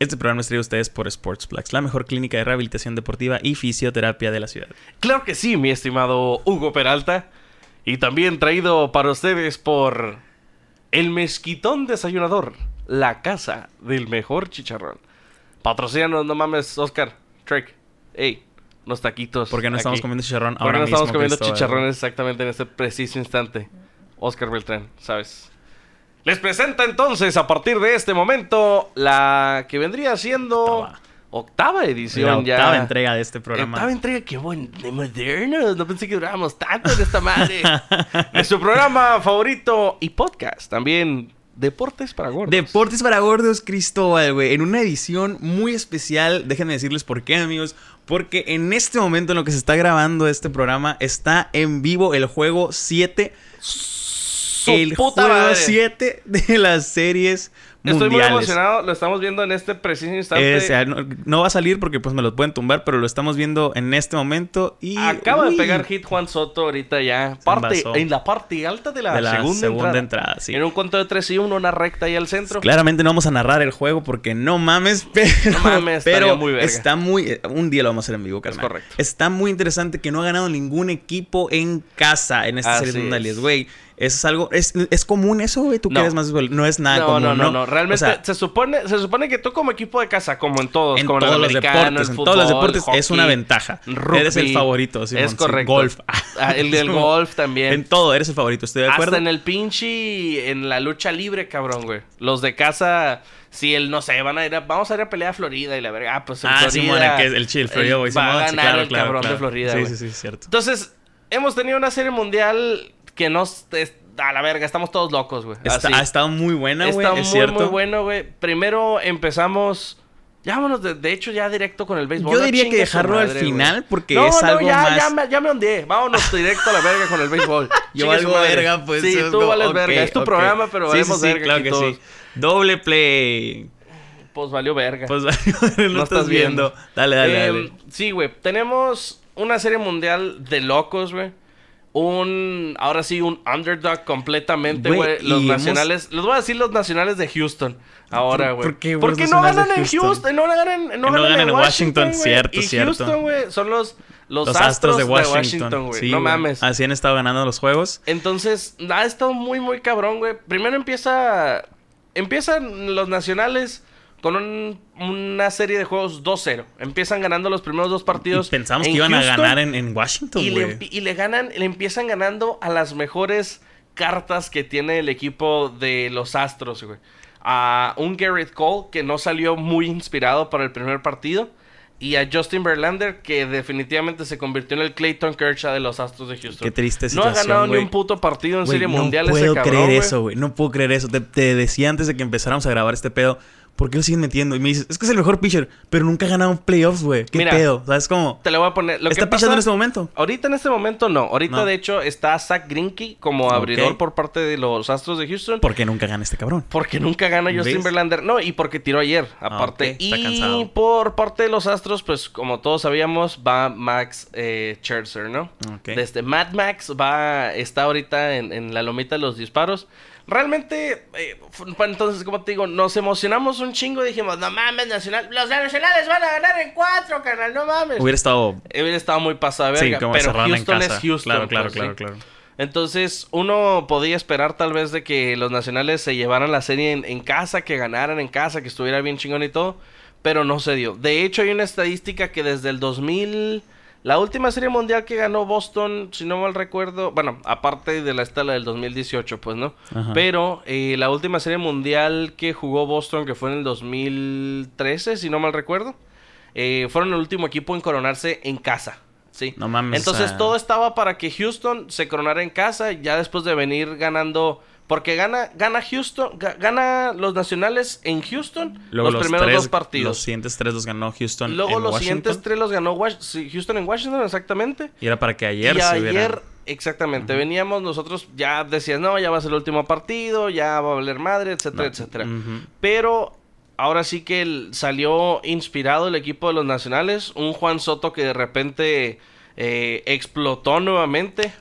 Este programa es traído a ustedes por Sportsplex, la mejor clínica de rehabilitación deportiva y fisioterapia de la ciudad. Claro que sí, mi estimado Hugo Peralta. Y también traído para ustedes por el Mezquitón Desayunador, la casa del mejor chicharrón. Patrocínanos, no mames, Oscar, Trek. Ey, unos taquitos. ¿Por qué no estamos aquí. comiendo chicharrón ¿Por qué ahora no estamos comiendo Cristóbal? chicharrones exactamente en este preciso instante? Oscar Beltrán, ¿sabes? Les presenta entonces, a partir de este momento, la que vendría siendo Octava. octava La edición ya. octava entrega de este programa. Octava entrega, qué buen de modernos. No pensé que durábamos tanto en esta madre. Nuestro programa favorito y podcast también. Deportes para gordos. Deportes para gordos, Cristóbal, güey. En una edición muy especial. Déjenme decirles por qué, amigos. Porque en este momento en lo que se está grabando este programa está en vivo el juego 7. Su El puta juego madre. 7 de las series Estoy muy mundiales. emocionado. Lo estamos viendo en este preciso instante. Sea, no, no va a salir porque pues me lo pueden tumbar, pero lo estamos viendo en este momento y... Acaba uy, de pegar hit Juan Soto ahorita ya. Parte, en la parte alta de la, de la segunda, segunda, entrada. entrada. sí. En un conto de 3 y 1, una recta ahí al centro. Claramente no vamos a narrar el juego porque no mames, pero, No mames, pero muy verga. está muy... Un día lo vamos a hacer en vivo, carnal. correcto. Está muy interesante que no ha ganado ningún equipo en casa en estas Así series mundiales, es. Eso es algo... ¿Es, es común eso, güey? ¿Tú No. que eres más... No es nada no, común, no, ¿no? no, no. Realmente O sea, se, supone, se supone que tú como equipo de casa, como en todos, en como todos en los el deportes, el en fútbol, todos los deportes hockey, es una ventaja. rugby, eres el favorito, Simón, Es sí. correcto. Golf. Ah, el del golf también. En todo eres el favorito, estoy de acuerdo. Hasta en el pinche, en la lucha libre, cabrón, güey. Los de casa, si el, no sé, van a ir a, vamos a ir a pelear a Florida y la verga, ah, pues en Ah, Florida. El, que es el chill, Florida, güey. Va a Simón, sí, ganar claro, el claro, cabrón claro. de Florida, Sí, güey. sí, sí, cierto. Entonces, hemos tenido una serie mundial que nos... es- a la verga, estamos todos locos, güey. Está- ha estado muy buena, güey, Está es muy, cierto. muy bueno, güey. Primero empezamos... Ya vámonos, de, de hecho, ya directo con el béisbol. Yo No diría que chingue su dejarlo al madre, final porque no, es no, algo ya, más... ya, me, ya me ondeé. Vámonos directo a la verga con el béisbol. Yo madre. verga, pues. Sí, tú vales verga. Es tu programa, pero Sí, valemos sí, verga claro que todos. sí. Doble play. Pues valió verga. Pues no, No estás estás viendo. viendo. Dale, dale, Eh, dale. Sí, güey. Tenemos una serie mundial de locos, güey. Un, ahora sí, un underdog completamente, Güey. Los y hemos- nacionales, les voy a decir los nacionales de Houston ahora, ¿Por- güey. por qué, güey, Porque los no nacionales ganan en Houston? No ganan, no ganan ganan en Washington, cierto, y cierto. Houston, güey, son los, los, Los astros, de Washington, güey. Sí, no mames. Así han estado ganando los juegos. Entonces, ha estado muy, muy cabrón, güey. Primero empieza. Empiezan los nacionales con un- una serie de juegos 2-0. Empiezan ganando los primeros dos partidos. Y pensamos en que iban a ganar en, en Washington, Y le, y le ganan, le empiezan ganando a las mejores cartas que tiene el equipo de los Astros, güey. A un Garrett Cole que no salió muy inspirado para el primer partido. Y a Justin Verlander que definitivamente se convirtió en el Clayton Kershaw de los Astros de Houston. Qué triste No ha situación, ganado ni un puto partido en serie no mundial puedo ese cabrón, creer güey. eso, güey. No puedo creer eso. Te, te decía antes de que empezáramos a grabar este pedo. ¿Por qué lo siguen metiendo? Y me dices, es que es el mejor pitcher, pero nunca ha ganado playoffs, güey. ¿Qué Mira, pedo? ¿Sabes cómo? Te lo voy a poner. Lo ¿Está que pasa- pitchando en este momento? Ahorita en este momento no. Ahorita No. de hecho está Zach Greinke como abridor por parte de los Astros de Houston. ¿Por qué nunca gana este cabrón? Porque nunca gana Justin. Verlander. No, y porque tiró ayer, aparte. ok, está y cansado. por parte de los Astros, pues como todos sabíamos, va Max eh, Scherzer, ¿no? Ok. Desde Mad Max va, está ahorita en, en la lomita de los disparos. Realmente, eh, entonces, como te digo, nos emocionamos un chingo. Dijimos, no mames, Nacional. Los nacionales van a ganar en cuatro, canal, no mames. Hubiera estado... Hubiera estado muy pasado de Sí, verga. como pero Houston es Houston. Claro, claro, pues, claro, sí. claro. Entonces, uno podía esperar tal vez de que los nacionales se llevaran la serie en, en casa, que ganaran en casa, que estuviera bien chingón y todo, pero no se dio. De hecho, hay una estadística que desde el 2000, la última serie mundial que ganó Boston, si no mal recuerdo, bueno, aparte de la estela del 2018, pues, ¿no? Ajá. Pero eh, la última serie mundial que jugó Boston, que fue en el 2013, si no mal recuerdo, eh, fueron el último equipo en coronarse en casa. Sí. No mames, Entonces todo estaba para que Houston se coronara en casa, ya después de venir ganando. Porque gana, gana Houston, ga- gana los nacionales en Houston Luego los, primeros tres- dos partidos. Los siguientes tres los ganó Houston Luego en los Washington. siguientes tres los ganó Houston en Washington, exactamente. Y era para que ayer y se ayer, exactamente, veníamos nosotros, ya decías, no, ya va a ser el último partido, ya va a valer madre, etcétera, No, etcétera. Pero ahora sí que el- salió inspirado el equipo de los nacionales. Un Juan Soto que de repente eh, explotó nuevamente.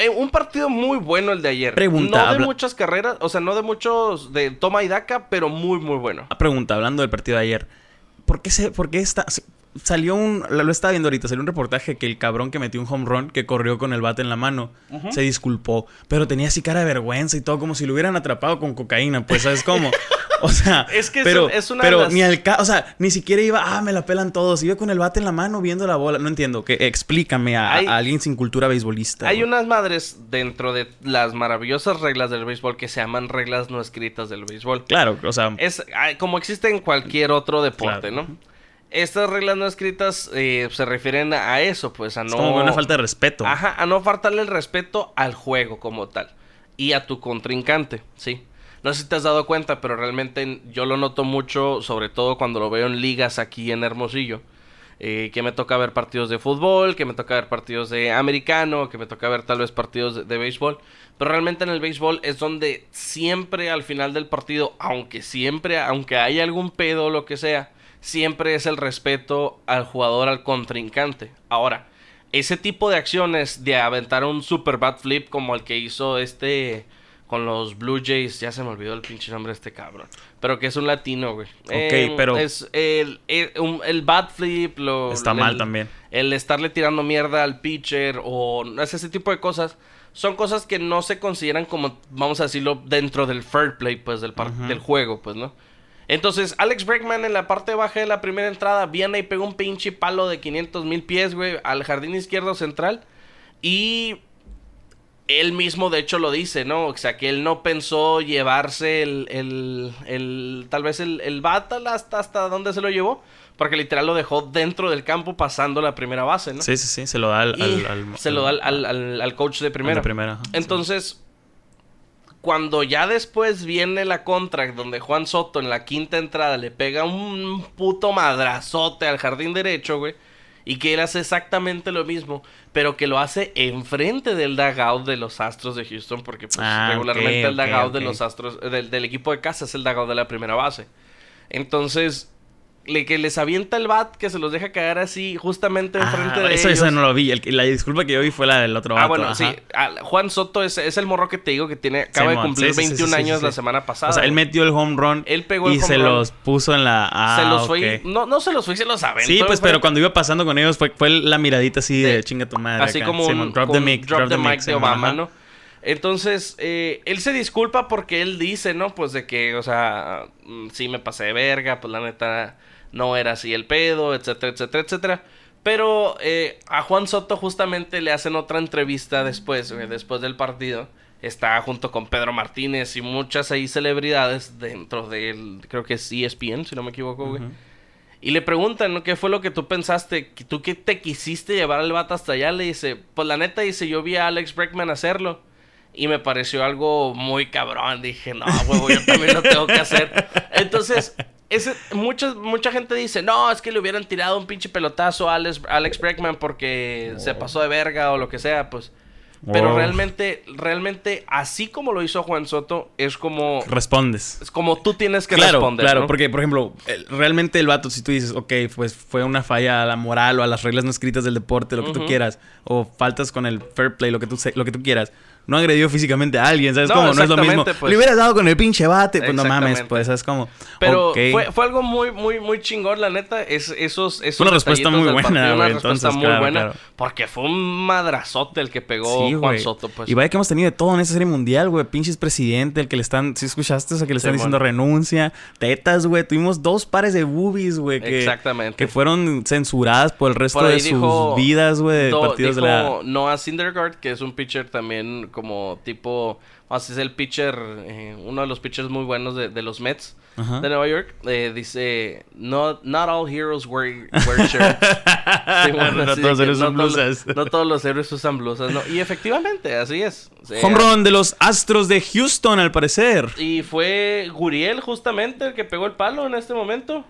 Eh, un partido muy bueno el de ayer. Pregunta, no de muchas carreras, o sea, no de muchos de toma y daca, pero muy, muy bueno. Una pregunta, hablando del partido de ayer. ¿Por qué, se, por qué está, salió un... Lo, estaba viendo ahorita, salió un reportaje que el cabrón que metió un home run, que corrió con el bate en la mano, se disculpó. Pero tenía así cara de vergüenza y todo, como si lo hubieran atrapado con cocaína, pues, ¿sabes cómo? O sea, Es que pero, es una pero las- ni al o sea, ni siquiera iba, ah, me la pelan todos. Iba con el bate en la mano viendo la bola. No entiendo. Que, explícame a, Hay- a alguien sin cultura beisbolista. Hay unas madres dentro de las maravillosas reglas del béisbol que se llaman reglas no escritas del béisbol. Claro, o sea, Es ay, como existe en cualquier otro deporte, Claro. ¿no? Estas reglas no escritas eh, se refieren a eso, pues a es no... como que una falta de respeto. Ajá, a no faltarle el respeto al juego como tal. Y a tu contrincante, sí. No sé si te has dado cuenta, pero realmente yo lo noto mucho, sobre todo cuando lo veo en ligas aquí en Hermosillo. eh, que me toca ver partidos de fútbol, que me toca ver partidos de americano, que me toca ver tal vez partidos de, de béisbol. Pero realmente en el béisbol es donde siempre al final del partido, aunque siempre, aunque haya algún pedo o lo que sea, siempre es el respeto al jugador, al contrincante. Ahora, ese tipo de acciones de aventar un super bat flip como el que hizo este con los Blue Jays, ya se me olvidó el pinche nombre de este cabrón, pero que es un latino, güey. Ok, pero- es el, el, bat flip, lo, Está el- mal también. El estarle tirando mierda al pitcher o es ese tipo de cosas. Son cosas que no se consideran como, vamos a decirlo, dentro del fair play, pues, del, par- del juego, pues, ¿no? Entonces, Alex Bregman en la parte baja de la primera entrada viene y pega un pinche palo de 500 mil pies, güey, al jardín izquierdo central. Y él mismo, de hecho, lo dice, ¿no? O sea, que él no pensó llevarse el, el, el- tal vez el, el bat hasta, hasta donde se lo llevó. Porque literal lo dejó dentro del campo pasando la primera base, ¿no? Sí, sí, sí. Se lo da al... Y al- al- se lo da al, al- coach de primera. de primera, sí. Cuando ya después viene la contra, donde Juan Soto en la quinta entrada le pega un puto madrazote al jardín derecho, güey. Y que él hace exactamente lo mismo, pero que lo hace enfrente del dugout de los Astros de Houston, porque pues, Ah, regularmente el dugout de los Astros, del, del equipo de casa es el dugout de la primera base. Entonces, le, que les avienta el bat, que se los deja caer así, justamente enfrente Ah, de eso, ellos. eso no lo vi. El la disculpa que yo vi fue la del otro Ah, vato, bueno, ajá. sí. Ah, Juan Soto es, es el morro que te digo que tiene acaba de cumplir sí, sí, sí, 21 sí, sí, años la semana pasada. O sea, él metió el home run Él pegó el y home se run. los puso en la... Ah, se los fue. No, no se los fue, se los aventó. Sí, pues, pero cuando iba pasando con ellos fue, fue la miradita así de chinga tu madre. Así acá. como un drop the un mic, drop the mic de Obama. ¿no? Entonces, eh, él se disculpa porque él dice, ¿no? Pues de que, o sea, mm, sí me pasé de verga, pues la neta no era así el pedo, etcétera, etcétera, etcétera. Pero eh, a Juan Soto justamente le hacen otra entrevista después, güey, después del partido. Está junto con Pedro Martínez y muchas ahí celebridades dentro del, creo que es ESPN, si no me equivoco, güey. Y le preguntan, ¿no? ¿Qué fue lo que tú pensaste? ¿Que ¿Tú qué te quisiste llevar al bata hasta allá? Le dice, pues la neta, dice, yo vi a Alex Bregman hacerlo. Y me pareció algo muy cabrón. Dije, no, huevo, yo también lo tengo que hacer. Entonces, ese, mucha, mucha gente dice, no, es que le hubieran tirado un pinche pelotazo a Alex, Alex Bregman porque se pasó de verga o lo que sea, pues. Pero Oh. realmente, realmente, así como lo hizo Juan Soto, es como, Respondes. es como tú tienes que claro, responder. claro, ¿no? porque por ejemplo, realmente el vato, si tú dices, ok, pues fue una falla a la moral o a las reglas no escritas del deporte, lo que tú quieras, o faltas con el fair play, lo que tú, lo que tú quieras, no agredió físicamente a alguien, ¿sabes No, cómo? No es lo mismo. pues. Le hubieras dado con el pinche bate, pues no mames, pues, ¿sabes cómo? Pero fue, fue algo muy, muy, muy chingón, la neta. Es, esos, esos Fue una respuesta muy buena, partido, Una güey, respuesta entonces, muy claro, buena. claro. Porque fue un madrazote el que pegó Sí, Juan. Soto, pues. Y vaya que hemos tenido de todo en esa serie mundial, güey. Pinches presidente, el que le están... ¿Sí escuchaste? O sea, que le están Sí, diciendo bueno. renuncia. Tetas, güey. Tuvimos dos pares de boobies, güey. Que, Exactamente. Que fueron censuradas por el resto Por de sus vidas, güey. De Do- partidos de dijo la... Noah Syndergaard, que es un pitcher también como tipo... Así es el pitcher, eh, uno de los pitchers muy buenos de, de los Mets Ajá. de Nueva York. eh, dice, not, not all heroes wear, wear shirts. Sí, bueno, No todos que no todos- blusas. No todos los héroes usan blusas, ¿no? Y efectivamente, así es. O sea, Home run de los Astros de Houston, al parecer. Y fue Guriel justamente el que pegó el palo en este momento.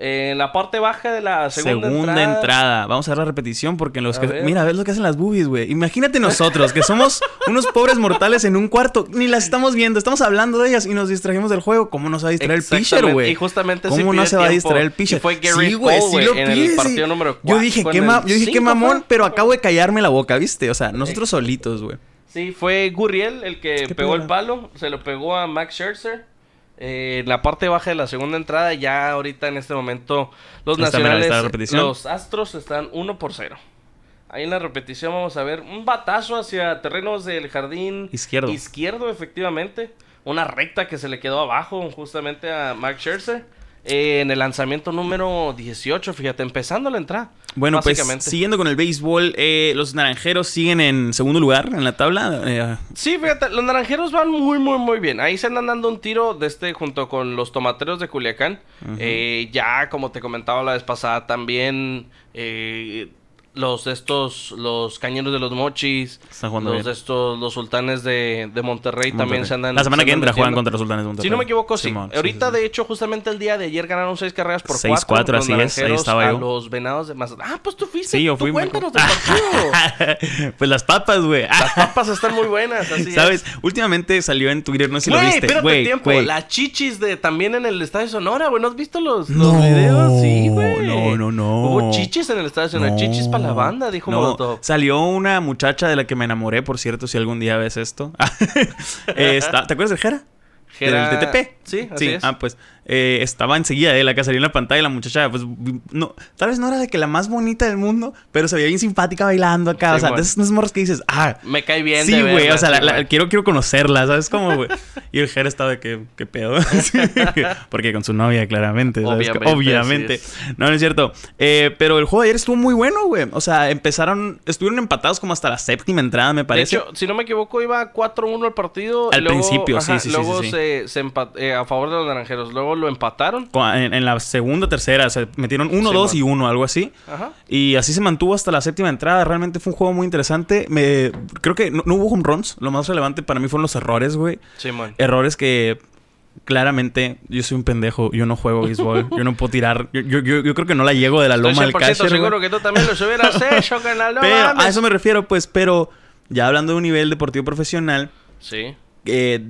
Eh, en la parte baja de la segunda, Segunda, entrada. entrada. Vamos a ver la repetición porque los A que... ver. Mira, ves lo que hacen las boobies, güey. Imagínate nosotros, que somos unos pobres mortales en un cuarto. Ni las estamos viendo. Estamos hablando de ellas y nos distrajimos del juego. ¿Cómo nos va a distraer el pitcher, güey? Y justamente ¿Cómo no se va a distraer el pitcher? Fue Gary sí, güey, Cole, sí lo güey, en pide, el sí. partido número Yo 4. dije, qué, ma- yo dije, qué mamón, pero acabo de callarme la boca, ¿viste? O sea, nosotros solitos, güey. Sí, fue Gurriel el que ¿Qué pegó el palo. Se lo pegó a Max Scherzer. Eh, en la parte baja de la segunda entrada, ya ahorita en este momento, los nacionales, los Astros están 1 por 0. Ahí en la repetición vamos a ver un batazo hacia terrenos del jardín Izquierdo. izquierdo, efectivamente. Una recta que se le quedó abajo justamente a Max Scherzer. Eh, en el lanzamiento número 18, fíjate, empezando la entrada. Bueno, pues siguiendo con el béisbol, eh, los naranjeros siguen en segundo lugar en la tabla. eh, Sí, fíjate, los naranjeros van muy, muy, muy bien. Ahí se andan dando un tiro de este junto con los tomateros de Culiacán. Ya, como te comentaba la vez pasada, también eh, los de estos, los cañeros de los mochis, los bien. de estos, los sultanes de, de Monterrey, también se andan. La semana se que entra juegan contra los sultanes de Monterrey. Si no me equivoco, sí. Simón, Ahorita, sí, sí. de hecho, justamente el día de ayer ganaron seis carreras por 6-4, cuatro. los así es, ahí estaba a yo. los venados de Mazatlán. Ah, pues tú fuiste. Sí, yo fui. Cuéntanos del partido. pues las papas, güey. Las papas están muy buenas, así es. ¿Sabes? Últimamente salió en Twitter, no sé si lo Güey, viste. espérate Güey, tiempo. Las chichis de también en el Estadio Sonora, güey. ¿No has visto los, los No, videos? Sí, güey. no, no, no. Hubo chichis en el Estadio Sonora. Chichis para la banda, dijo No, Molotov. Salió una muchacha de la que me enamoré, por cierto, si algún día ves esto. Eh, está- ¿Te acuerdas de Jera? Jera- ¿Del TTP? Sí, así es. Ah, pues eh, estaba enseguida de la que salió en la pantalla la muchacha, pues no, tal vez no era de que la más bonita del mundo, pero se veía bien simpática bailando acá. Sí, o sea, bueno. de esas, morras que dices, ah, Me cae bien sí, de güey, o sea, sí, la- quiero, quiero conocerla, ¿sabes cómo, güey? Y el Jera estaba de que, ¿qué pedo? Sí, Porque con su novia, claramente. ¿sabes? Obviamente, No, no es cierto. Eh, pero el juego de ayer estuvo muy bueno, güey. O sea, empezaron, estuvieron empatados como hasta la séptima entrada, me De parece. hecho, si no me equivoco, iba 4-1 el partido. Al luego- principio, sí, ajá, sí, sí, Luego sí, sí. se, se empa- eh, a favor de los naranjeros. Luego lo empataron. En, en la segunda, tercera, o sea, metieron uno, Sí, dos man. y uno, algo así. Ajá. Y así se mantuvo hasta la séptima entrada. Realmente fue un juego muy interesante. Me, creo que no, no hubo home runs. Lo más relevante para mí fueron los errores, güey. Simón. Errores que claramente yo soy un pendejo. Yo no juego béisbol. yo no puedo tirar. Yo, yo, yo- yo creo que no la llego de la loma al 100% catcher, seguro que tú también los hubieras hecho, Pero a eso me refiero, pues. Pero ya hablando de un nivel deportivo profesional, Sí. eh,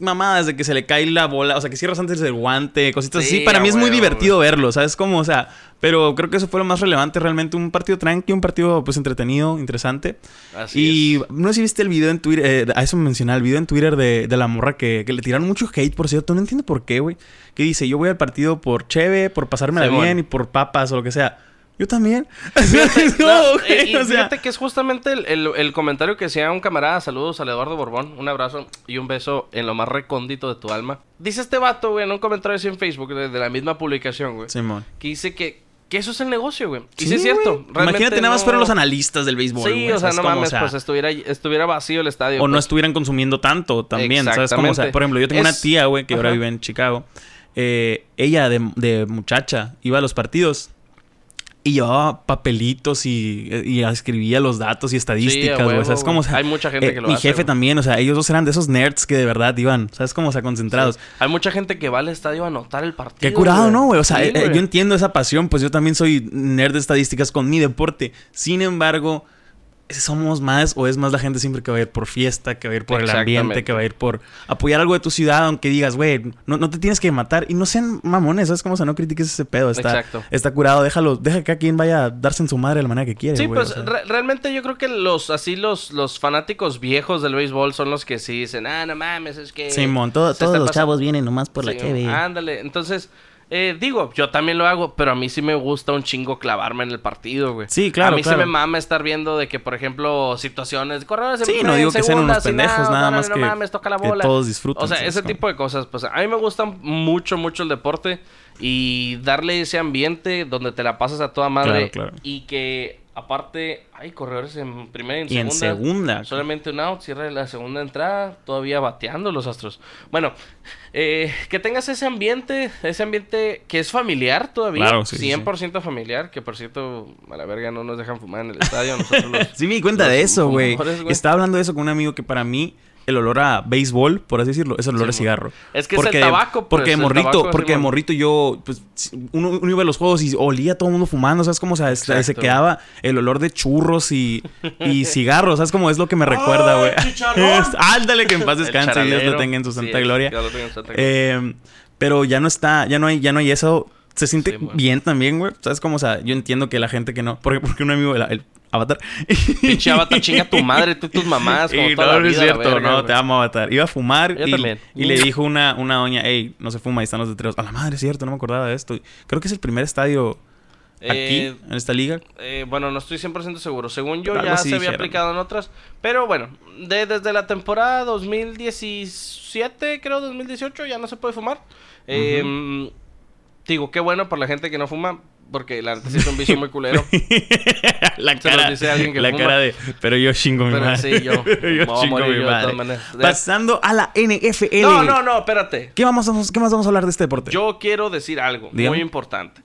mamadas de que se le cae la bola, o sea, que cierras antes del guante, cositas Sí, así. Para mí es muy divertido verlo, ¿sabes cómo? O sea, pero creo que eso fue lo más relevante realmente. Un partido tranqui, un partido pues entretenido, interesante. Así y es. no sé si viste el video en Twitter, eh, a eso me mencionaba, el video en Twitter de, de la morra que, que le tiraron mucho hate, por cierto. No entiendo por qué, güey. Que dice, yo voy al partido por cheve, por pasármela Simón. bien y por papas o lo que sea. Yo también. Fíjate, No, no, güey, y- y o sea, fíjate que es justamente el, el- el comentario que hacía un camarada. Saludos al Eduardo Borbón. Un abrazo y un beso en lo más recóndito de tu alma. Dice este vato, güey, en un comentario así en Facebook de, de la misma publicación, güey. Simón. Que dice que, que eso es el negocio, güey. Y Sí, sí, es cierto. Imagínate, nada más no- fueron los analistas del béisbol. Sí, güey, o sea, ¿sabes no cómo? mames, O sea, pues estuviera, estuviera vacío el estadio. o no pues. estuvieran consumiendo tanto también, ¿sabes cómo? O sea, por ejemplo, yo tengo una tía, güey, que ahora vive en Chicago. Eh, ella de, de muchacha iba a los partidos y llevaba papelitos y, y escribía los datos y estadísticas, güey. huevo, ¿Sabes cómo? O sea. Hay mucha gente eh, que lo Mi hace, jefe también, o sea, ellos dos eran de esos nerds que de verdad iban, ¿sabes cómo? O sea, concentrados. Sí. Hay mucha gente que va al estadio a anotar el partido. Qué curado, ¿no, güey? O sea, Sí, eh, eh, yo entiendo esa pasión, pues yo también soy nerd de estadísticas con mi deporte. Sin embargo, somos más o es más la gente siempre que va a ir por fiesta, que va a ir por el ambiente, que va a ir por apoyar algo de tu ciudad, aunque digas, güey, no, no te tienes que matar y no sean mamones, ¿sabes cómo? O sea, no critiques ese pedo, está, Exacto. está curado, déjalo, deja que cada quien vaya a darse en su madre de la manera que quiere, Sí, pues o sea. re- realmente yo creo que los así los, los fanáticos viejos del béisbol son los que sí dicen, ah, no mames, es que... Simón, todos los pasando". chavos vienen nomás por la cheve. Ándale, entonces, eh, digo, yo también lo hago, pero a mí sí me gusta un chingo clavarme en el partido, güey. Sí, claro, A mí claro. sí me mama estar viendo de que, por ejemplo, situaciones, corredores en Sí, no en digo que sean unos pendejos, nada más no que- mames, toca la que todos disfruten, O sea, ¿sabes ese tipo de cosas, pues a mí me gusta mucho, mucho el deporte y darle ese ambiente donde te la pasas a toda madre Claro, claro. y que aparte hay corredores en primera y en Y en segunda. Solamente un out, cierra la segunda entrada, todavía bateando los astros. Bueno, eh, que tengas ese ambiente, ese ambiente que es familiar todavía, Claro, sí, sí, sí. 100% familiar, que por cierto, a la verga no nos dejan fumar en el estadio, nosotros los- Sí me di cuenta de eso, güey. Estaba hablando de eso con un amigo que para mí el olor a béisbol, por así decirlo, es el olor a Sí, cigarro. Es que es el tabaco, pues, Porque de morrito, tabaco, porque de morrito yo, pues, uno, uno iba a los juegos y olía a todo el mundo fumando, ¿sabes cómo? O sea, este, se quedaba el olor de churros y, y cigarros, ¿sabes cómo? Es lo que me recuerda, güey. Ándale, que en paz descanse y Dios lo tenga en su Sí, santa es, gloria. Dios lo tenga en su santa gloria. Eh, pero ya no está, ya no hay, ya no hay eso. Se siente Sí, bueno. bien también, güey. ¿Sabes cómo? O sea, yo entiendo que la gente que no. Porque, porque un amigo, el, el- Avatar. Pinche Avatar, chinga tu madre, tú y tus mamás. Como Y toda no, la es cierto, verga, no, güey. te amo Avatar. Iba a fumar Yo y, también. y le dijo una, una doña, hey, no se fuma, ahí están los letreros. A la madre, es cierto, no me acordaba de esto. Creo que es el primer estadio aquí, Eh, en esta liga. Eh, bueno, no estoy 100% seguro. Según yo, ya se había aplicado en otras. Pero bueno, de- desde la temporada 2017, creo, 2018, ya no se puede fumar. Eh, Digo, qué bueno por la gente que no fuma, porque la neta sí es un vicio muy culero. la Se los dice alguien que la fuma. cara de, pero yo chingo mi Pero madre. sí, yo Pero me a chingo morir mi yo de madre. maneras. Pasando a la NFL. No, no, no, espérate. ¿Qué, vamos, a- ¿Qué más vamos a hablar de este deporte? Yo quiero decir algo Dígame. muy importante.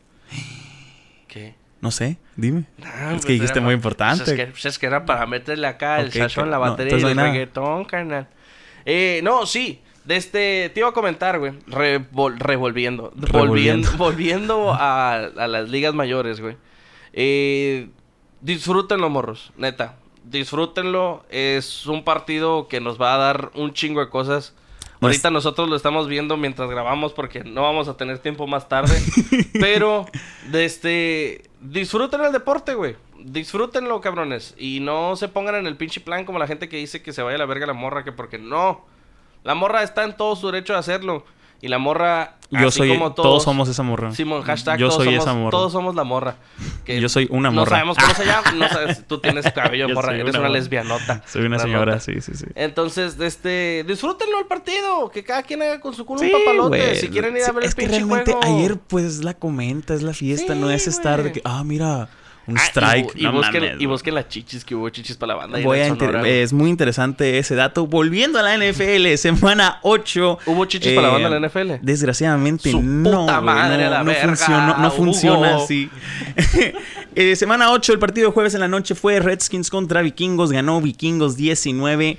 ¿Qué? No sé, dime. Ah, es pues que dijiste era muy importante. pues es, que, pues es que era para meterle acá el Ok, sazón, la no, batería no y el nada. reggaetón, carnal. Eh, no, sí. De este, te iba a comentar, güey. Revol- revolviendo. Revolviendo. Volviendo, volviendo a, a las ligas mayores, güey. Eh, disfrútenlo, morros. Neta. Disfrútenlo. Es un partido que nos va a dar un chingo de cosas. No Ahorita es- nosotros lo estamos viendo mientras grabamos porque no vamos a tener tiempo más tarde. Pero, de este, disfruten el deporte, güey. Disfrútenlo, cabrones. Y no se pongan en el pinche plan como la gente que dice que se vaya a la verga la morra, que porque no. La morra está en todo su derecho de hacerlo. Y la morra, Yo así soy, como todos, todos, somos esa morra. Simón, hashtag Yo soy somos, esa morra. Todos somos la morra. Que Yo soy una No morra. sabemos cómo se llama. No sabes, tú tienes cabello, Yo morra. Eres una lesbianota. Soy una señora, sí, sí, sí. Entonces, este, disfrútenlo el partido, que cada quien haga con su culo Sí, un papalote. Si quieren ir a Sí, ver es el que pinche realmente juego. ayer pues la comenta, es la fiesta, Sí, no es estar de que, ah, mira, un Ah, y strike. bu- y, no busquen, mames, y busquen las chichis que hubo chichis para la banda. Voy a Sonora, es muy interesante ese dato. Volviendo a la NFL, semana 8. ¿Hubo chichis para la banda en la NFL? Desgraciadamente Su no. puta güey, madre, no, la no verga, funcionó- no funciona así. Eh, semana 8, el partido de jueves en la noche fue Redskins contra Vikingos. Ganó Vikingos 19-9.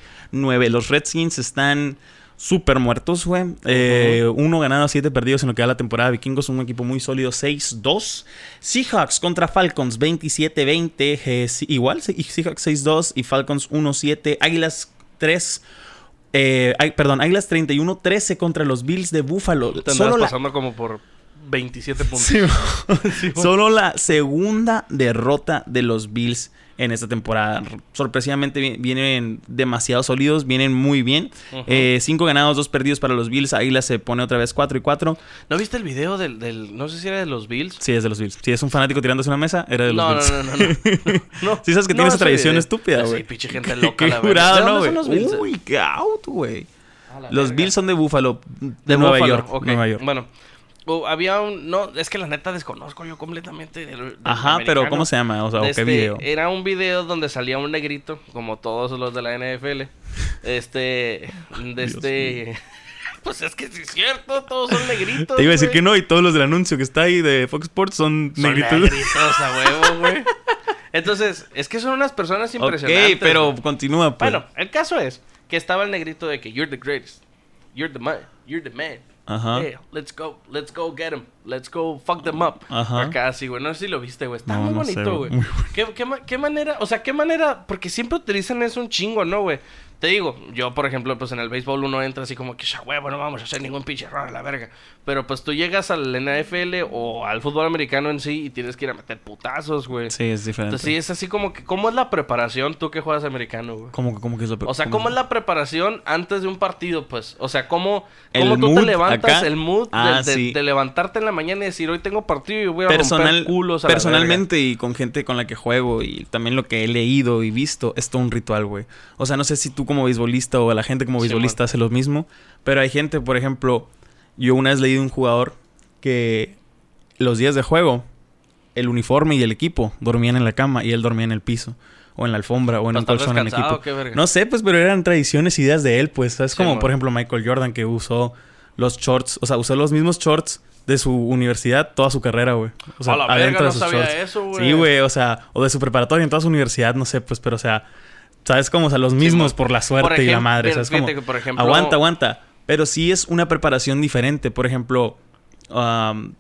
Los Redskins están súper muertos, güey. Eh, Uno ganado, siete perdidos en lo que da la temporada. Vikingos, un equipo muy sólido, 6-2. Seahawks contra Falcons, 27-20. eh, sí, igual, sí, Seahawks 6-2 y Falcons 1-7. Águilas 3. Eh, ay, perdón, Águilas 31-13 contra los Bills de Buffalo. Te Solo andabas la, pasando como por 27 puntos. Sí, Solo la segunda derrota de los Bills en esta temporada. Sorpresivamente vi- vienen demasiado sólidos, vienen muy bien. Ujú. Eh, cinco ganados, dos perdidos para los Bills. Águila se pone otra vez 4 y 4. ¿No viste el video del, del- no sé si era de los Bills? Sí, es de los Bills. Si es un fanático tirándose una mesa, era de los No, no, Bills. no, no, no. no. Sí, sabes que No, tiene esa tradición estúpida, Sí, güey. pinche gente loca, qué la verdad. jurado, ¿De ¿no, güey? los Bills? Uy, qué out, güey. A la Los verga. Bills son de Buffalo, de, De Nueva Buffalo, York. ok. Nueva York. Bueno, había un. No, es que la neta desconozco yo completamente. del- del Ajá, pero. ¿cómo se llama? O sea, ¿o Este, ¿qué video? Era un video donde salía un negrito, como todos los de la NFL. Este. De este. Pues es que sí es cierto, todos son negritos. Te iba a decir que no, y todos los del anuncio que está ahí de Fox Sports son, Son negritos. negritos a huevo, güey. Entonces, es que son unas personas impresionantes. Ok, pero continúa, pues. Bueno, el caso es que estaba el negrito de que you're the greatest. You're the man. You're the man. Ajá. Yeah, let's go, let's go get him. Let's go fuck them up. Ajá. Acá sí, güey. No sé si lo viste, güey. Está No, muy no sé, bonito, güey. güey. Muy ¿Qué, qué, qué manera? O sea, ¿qué manera? Porque siempre utilizan eso un chingo, ¿no, güey? Te digo, yo, por ejemplo, pues en el béisbol uno entra así como que, ya, huevo, no vamos a hacer ningún pinche error a la verga. Pero pues tú llegas al NFL o al fútbol americano en sí y tienes que ir a meter putazos, güey. Sí, es diferente. Entonces sí, es así como que, ¿cómo es la preparación tú que juegas americano, güey? ¿Cómo, cómo que es lo O sea, ¿cómo es la preparación antes de un partido, pues? O sea, ¿cómo, cómo tú te levantas, acá. el mood de- Ah, de, sí. de levantarte en la mañana y decir, hoy tengo partido y voy a Personal, romper culos a la personalmente y con gente con la que juego y también lo que he leído y visto, es todo un ritual, güey. O sea, no sé si tú como beisbolista o la gente como Sí, beisbolista hace lo mismo, pero hay gente, por ejemplo, yo una vez leí de un jugador que los días de juego, el uniforme y el equipo dormían en la cama y él dormía en el piso o en la alfombra o en un ¿Para estar colchón en el equipo. verga? No sé, pues, pero eran tradiciones, ideas de él, pues. Es Sí, como, mon. por ejemplo, Michael Jordan que usó los shorts, o sea, usó los mismos shorts de su universidad toda su carrera, güey. O sea, A la verga, adentro no de sus sabía shorts. eso, güey. Sí, güey, o sea, o de su preparatoria en toda su universidad, no sé, pues, pero o sea, ¿sabes cómo? O sea, los mismos por la suerte Por y la madre, ¿sabes cómo? que, por ejemplo- Aguanta, aguanta. Pero sí es una preparación diferente. Por ejemplo, am,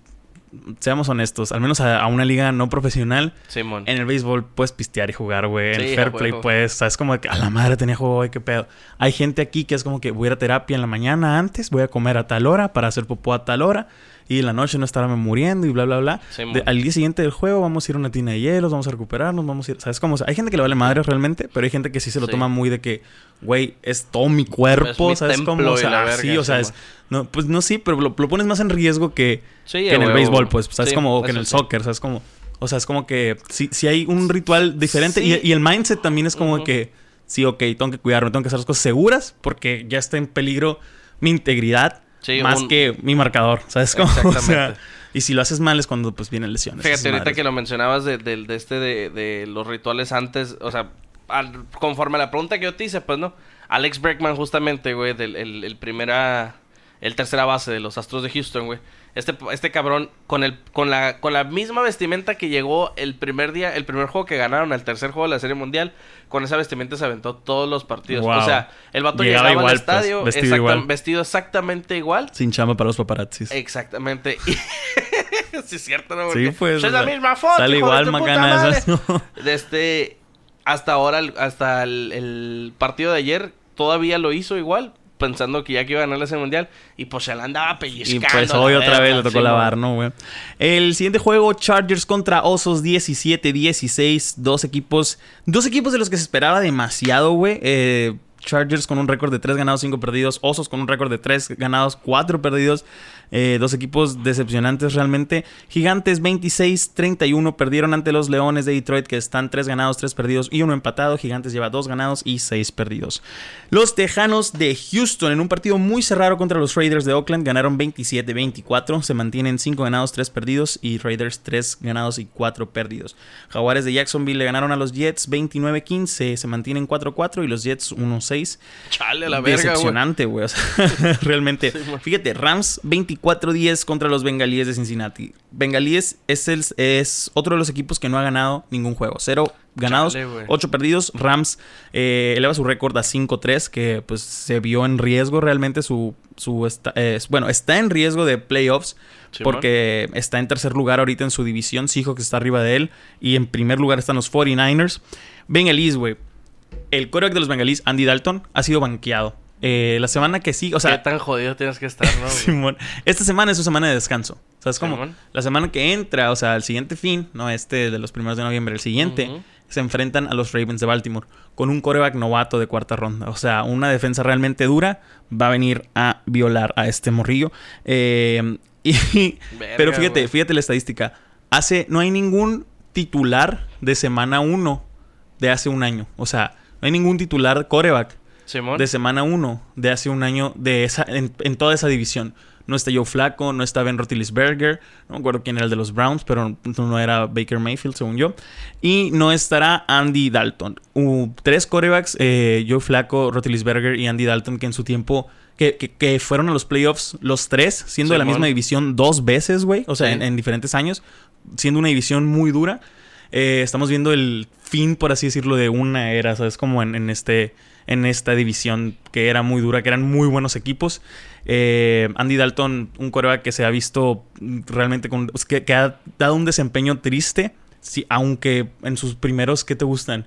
seamos honestos, al menos a, a una liga no profesional, Simón. en el béisbol puedes pistear y jugar, güey. En Sí, el fair play, huevo. pues, ¿sabes? Como que a la madre tenía juego hoy, qué pedo. Hay gente aquí que es como que voy a ir a terapia en la mañana antes, voy a comer a tal hora para hacer popó a tal hora. Y en la noche no estará muriendo y bla, bla, bla. Sí, De- mon. al día siguiente del juego vamos a ir a una tina de hielos, vamos a recuperarnos, vamos a ir... ¿Sabes cómo? O sea, hay gente que le vale madre realmente, pero hay gente que sí se lo Sí. toma muy de que, güey, es todo mi cuerpo, mi ¿sabes cómo? O sea, verga, sí, o sea, es... No, pues no, sí, pero lo, lo pones más en riesgo que, Sí, que a en el béisbol, pues, ¿sabes? Sí, como que en el soccer, ¿sabes? Como, o sea, es como que si, si hay un ritual diferente y, y el mindset también es como que, sí, ok, tengo que cuidarme, tengo que hacer las cosas seguras porque ya está en peligro mi integridad Sí, más un- que mi marcador, ¿sabes? Como, o sea, Exactamente. y si lo haces mal es cuando pues vienen lesiones. Fíjate, ahorita madres. que lo mencionabas de, de- de este de, de los rituales antes, o sea, al- conforme a la pregunta que yo te hice, pues no. Alex Breckman, justamente, güey, del el, el primera, el tercera base de los Astros de Houston, güey. Este, este cabrón, con el, con la, con la misma vestimenta que llegó el primer día, el primer juego que ganaron, el tercer juego de la Serie Mundial, con esa vestimenta se aventó todos los partidos. Wow. O sea, el vato Llegaba llegaba igual, al estadio pues, vestido igual. vestido exactamente igual. Sin chamba para los paparazzis. Exactamente. sí, es cierto, ¿no? Sí, Porque, pues, Es la misma foto. sale igual, de macana, madre". ¿sabes? De este. Hasta ahora, hasta el, el partido de ayer, todavía lo hizo igual. Pensando que ya que iba a ganar ese mundial. Y pues se la andaba Y pellizcando. pues la hoy otra vez le tocó sí, lavar. ¿no, güey? El siguiente juego, Chargers contra Osos 17-16. Dos equipos. Dos equipos de los que se esperaba demasiado, güey. Eh, Chargers con un récord de 3 ganados, 5 perdidos. Osos con un récord de 3 ganados, 4 perdidos. Eh, dos equipos decepcionantes realmente. Gigantes 26-31 perdieron ante los Leones de Detroit que están 3 ganados, 3 perdidos y uno empatado. Gigantes lleva 2 ganados y 6 perdidos. Los Tejanos de Houston en un partido muy cerrado contra los Raiders de Oakland ganaron 27-24. Se mantienen 5 ganados, 3 perdidos y Raiders 3 ganados y 4 perdidos. Jaguares de Jacksonville le ganaron a los Jets 29-15. Se mantienen 4-4 y los Jets 1-6. Chale la verga. Decepcionante, güey. O sea, realmente. Fíjate, Rams 24-10 contra los Bengalíes de Cincinnati. Bengalíes es, el, es otro de los equipos que no ha ganado ningún juego. Cero ganados, Chale, güey. 8 perdidos. Rams eh, eleva su récord a 5-3, que pues se vio en riesgo realmente su... su esta- eh, bueno, está en riesgo de playoffs. Sí, porque está en tercer lugar ahorita en su división. Seahawks está arriba de él. Y en primer lugar están los 49ers. Bengalís, güey. El quarterback de los Bengalís, Andy Dalton, ha sido banqueado. Eh, la semana que sí, o Qué sea, tan jodido tienes que estar, ¿no? Simón, esta semana es su semana de descanso. ¿Sabes cómo? Simón. La semana que entra, o sea, el siguiente fin, no este de los primeros de noviembre, el siguiente, se enfrentan a los Ravens de Baltimore con un coreback novato de cuarta ronda. O sea, una defensa realmente dura va a venir a violar a este morrillo. Eh, y, Verga, pero fíjate, fíjate la estadística. Hace, no hay ningún titular de semana 1 de hace un año. O sea, no hay ningún titular coreback Simón. de semana 1 de hace un año de esa, en, en toda esa división. No está Joe Flaco, no está Ben Roethlisberger, no me acuerdo quién era el de los Browns, pero no era Baker Mayfield, según yo. Y no estará Andy Dalton. Hubo tres corebacks, eh, Joe Flaco, Roethlisberger y Andy Dalton, que en su tiempo, que, que- que fueron a los playoffs los tres, siendo de la misma división dos veces, güey, o sea, Sí. en, en diferentes años, siendo una división muy dura. Eh, estamos viendo el fin, por así decirlo, de una era, ¿sabes? Como en, en este, en esta división que era muy dura, que eran muy buenos equipos. Eh, Andy Dalton, un coreback que se ha visto realmente con, pues, que, que ha dado un desempeño triste, sí, aunque en sus primeros, ¿qué te gustan?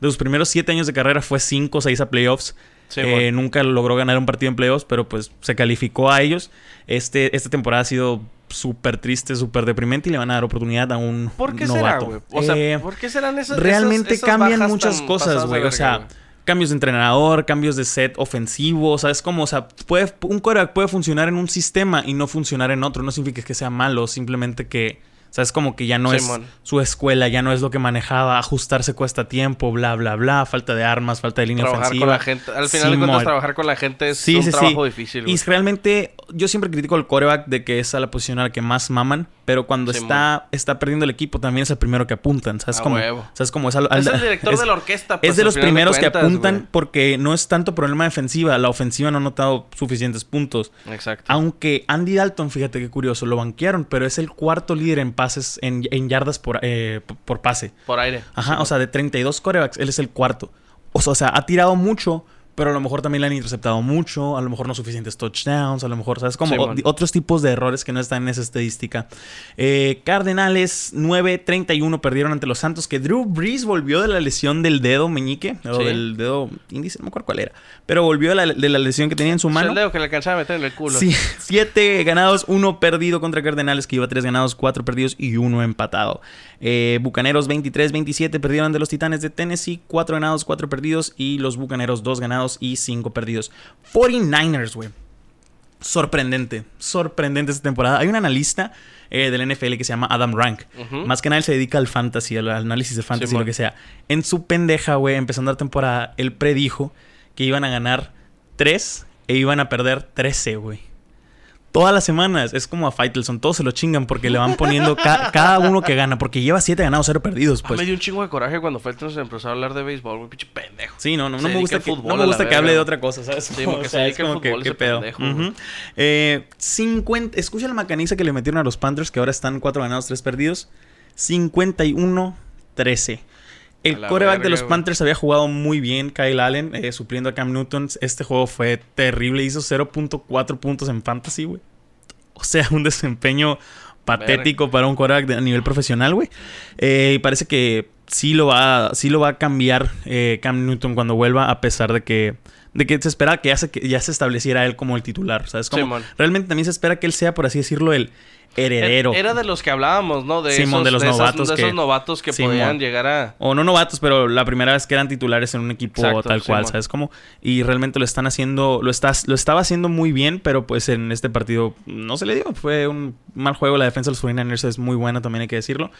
De sus primeros siete años de carrera fue cinco o seis a playoffs. Sí, Eh, bueno. nunca logró ganar un partido en playoffs, pero pues se calificó a ellos. Este, esta temporada ha sido súper triste, súper deprimente y le van a dar oportunidad a un ¿Por qué novato. será? O sea, Eh, ¿por qué serán esas realmente esas- esas cambian muchas cosas, güey. O sea? Cambios de entrenador, cambios de set ofensivo, ¿sabes cómo? O sea, puede, un quarterback puede funcionar en un sistema y no funcionar en otro. No significa que sea malo, simplemente que, ¿sabes? Como que ya no es su escuela, ya no es lo que manejaba, ajustarse cuesta tiempo, bla, bla, bla, falta de armas, falta de línea trabajar ofensiva. con la gente. Al final de Simón. cuentas, trabajar con la gente es Sí, un sí, sí. trabajo difícil, güey. Y realmente, yo siempre critico al coreback de que es a la posición a la que más maman, pero cuando está, está perdiendo el equipo también es el primero que apuntan, ¿sabes? A Como, huevo. ¿sabes? Como es, al- Es al- el director es- de la orquesta. pues, es de los primeros que cuentas, apuntan porque no es tanto problema defensiva. La ofensiva no ha notado suficientes puntos. güey. Exacto. Aunque Andy Dalton, fíjate qué curioso, lo banquearon, pero es el cuarto líder en pases, en, en yardas por, eh, por pase. Por aire. Ajá, Sí, o sea, de 32 corebacks, él es el cuarto. O sea, ha tirado mucho, pero a lo mejor también le han interceptado mucho, a lo mejor no suficientes touchdowns, a lo mejor, ¿sabes? Como Sí, o- otros tipos de errores que no están en esa estadística. Eh, Cardenales 9-31 perdieron ante los Santos, que Drew Brees volvió de la lesión del dedo meñique, o Sí. del dedo índice, no me acuerdo cuál era, pero volvió de la, de la lesión que tenía en su Es mano. el dedo que le alcanzaba a meter en el culo. Sí, siete ganados, uno perdido contra Cardenales, que iba tres ganados, cuatro perdidos y uno empatado. Eh, Bucaneros 23-27 perdieron de los Titanes de Tennessee, cuatro ganados, cuatro perdidos. Y los Bucaneros, dos ganados y cinco perdidos. 49ers, güey. Sorprendente, sorprendente esta temporada. Hay un analista eh, del NFL que se llama Adam Rank. Más que nada él se dedica al fantasy, al análisis de fantasy, lo que sea. En su pendeja, güey, empezando la temporada, él predijo que iban a ganar 3 e iban a perder 13, güey. Todas las semanas. Es como a Faitelson. Todos se lo chingan porque le van poniendo ca- cada uno que gana. Porque lleva 7 ganados, 0 perdidos, Ah, pues. me dio un chingo de coraje cuando se empezó a hablar de béisbol, güey, pinche pendejo. Sí, no, no, no me gusta que, fútbol no me gusta que hable de otra cosa, ¿sabes? Sí, Como, porque o se sea, es como que, ¿qué pedo? pendejo. Eh, 50, escucha la macaniza que le metieron a los Panthers, que ahora están 4 ganados, 3 perdidos. 51-13. El coreback verga, de los. Panthers había jugado muy bien, Kyle Allen, eh, supliendo a Cam Newton. Este juego fue terrible, hizo 0.4 puntos en fantasy, güey. O sea, un desempeño patético para un coreback de- a nivel profesional, güey. Eh, y parece que sí lo va, sí lo va a cambiar eh, Cam Newton cuando vuelva, a pesar de que, de que se espera que ya se, que ya se estableciera él como el titular. ¿Sabes? Como, realmente también se espera que él sea, por así decirlo, el heredero. Era de los que hablábamos, ¿no? De, Simón, esos, de los esas- novatos de esos novatos que Simón. podían llegar a... O no novatos, pero la primera vez que eran titulares en un equipo Exacto, tal cual, Simón. ¿sabes cómo? Y realmente lo están haciendo, lo estás, lo estaba haciendo muy bien, pero pues en este partido no se le dio. Fue un mal juego. La defensa de los 49ers es muy buena, también hay que decirlo.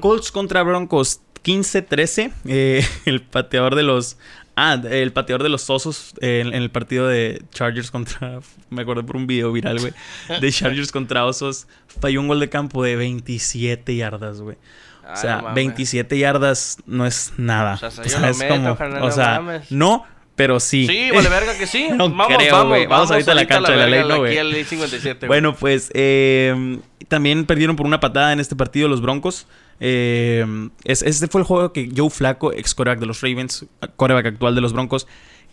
Colts contra Broncos 15-13. Eh, el pateador de los. Ah, el pateador de los osos eh, en, en el partido de Chargers contra. Me acordé por un video viral, güey. De Chargers contra osos. Falló un gol de campo de 27 yardas, güey. Ah, O sea, no mames. 27 yardas no es nada. O sea, si O sea, es meto, como. carnal, o no sea, no, pero sí. Sí, vale verga que sí. No vamos, creo, vamos, güey. Vamos ahorita a la cancha de la verga, ley, ¿no, güey? Aquí al ley 57, güey. Bueno, pues eh, también perdieron por una patada en este partido los Broncos. Eh, es- este fue el juego que Joe Flaco, ex coreback de los Ravens, coreback actual de los Broncos,